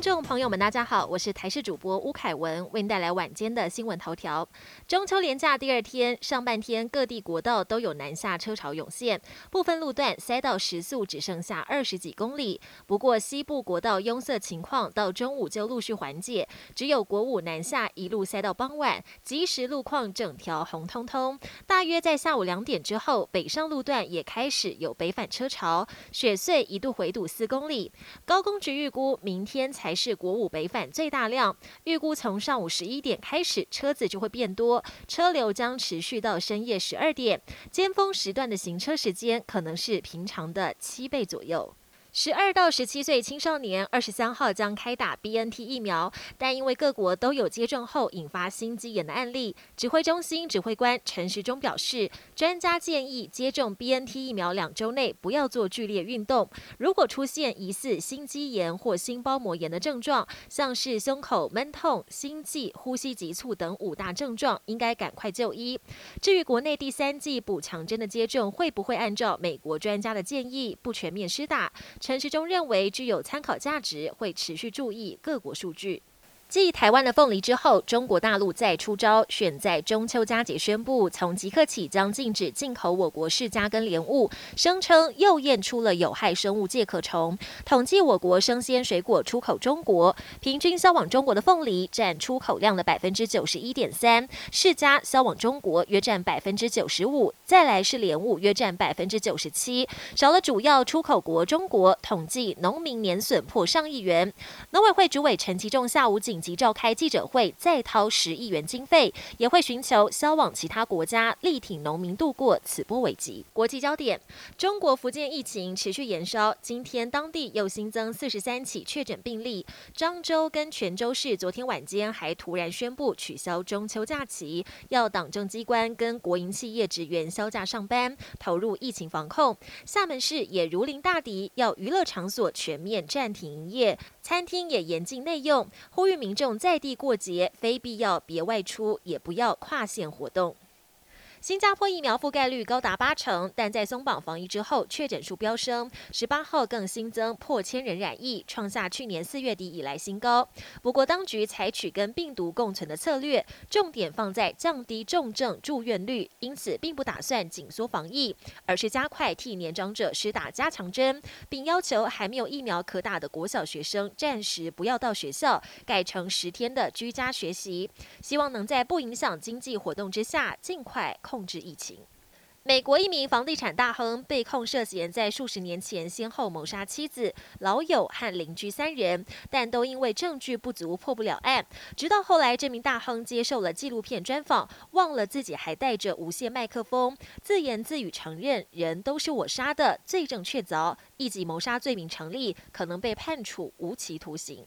听众朋友们，大家好，我是台视主播吴凯文，为您带来晚间的新闻头条。中秋连假第二天，上半天各地国道都有南下车潮涌现，部分路段塞到时速只剩下二十几公里。不过西部国道拥塞情况到中午就陆续缓解，只有国五南下一路塞到傍晚，即时路况整条红彤彤。大约在下午两点之后，北上路段也开始有北返车潮，雪隧一度回堵四公里。高工局预估明天。才还是国五北返最大量，预估从上午十一点开始，车子就会变多，车流将持续到深夜十二点，尖峰时段的行车时间可能是平常的七倍左右。十二到十七岁青少年二十三号将开打 B N T 疫苗，但因为各国都有接种后引发心肌炎的案例，指挥中心指挥官陈时中表示，专家建议接种 B N T 疫苗两周内不要做剧烈运动。如果出现疑似心肌炎或心包膜炎的症状，像是胸口闷痛、心悸、呼吸急促等五大症状，应该赶快就医。至于国内第三季补强针的接种会不会按照美国专家的建议不全面施打？陈时中认为具有参考价值，会持续注意各国数据。继台湾的凤梨之后，中国大陆再出招，选在中秋佳节宣布，从即刻起将禁止进口我国释迦跟莲雾，声称又验出了有害生物介壳虫。统计我国生鲜水果出口中国，平均销往中国的凤梨占出口量的百分之九十一点三，释迦销往中国约占百分之九十五，再来是莲雾约占百分之九十七，少了主要出口国中国。统计农民年损破上亿元。农委会主委陈其仲下午即召开记者会，再掏十亿元经费，也会寻求销往其他国家，力挺农民度过此波危机。国际焦点：中国福建疫情持续延烧，今天当地又新增四十三起确诊病例。漳州跟泉州市昨天晚间还突然宣布取消中秋假期，要党政机关跟国营企业职员销假上班，投入疫情防控。厦门市也如临大敌，要娱乐场所全面暂停营业，餐厅也严禁内用，呼吁民。民众在地过节，非必要别外出，也不要跨线活动。新加坡疫苗覆盖率高达八成，但在松绑防疫之后，确诊数飙升。十八号更新增破千人染疫，创下去年四月底以来新高。不过，当局采取跟病毒共存的策略，重点放在降低重症住院率，因此并不打算紧缩防疫，而是加快替年长者施打加强针，并要求还没有疫苗可打的国小学生暂时不要到学校，改成十天的居家学习，希望能在不影响经济活动之下，尽快。控制疫情。美国一名房地产大亨被控涉嫌在数十年前先后谋杀妻子、老友和邻居三人，但都因为证据不足破不了案。直到后来，这名大亨接受了纪录片专访，忘了自己还带着无线麦克风，自言自语承认人都是我杀的，罪证确凿，一级谋杀罪名成立，可能被判处无期徒刑。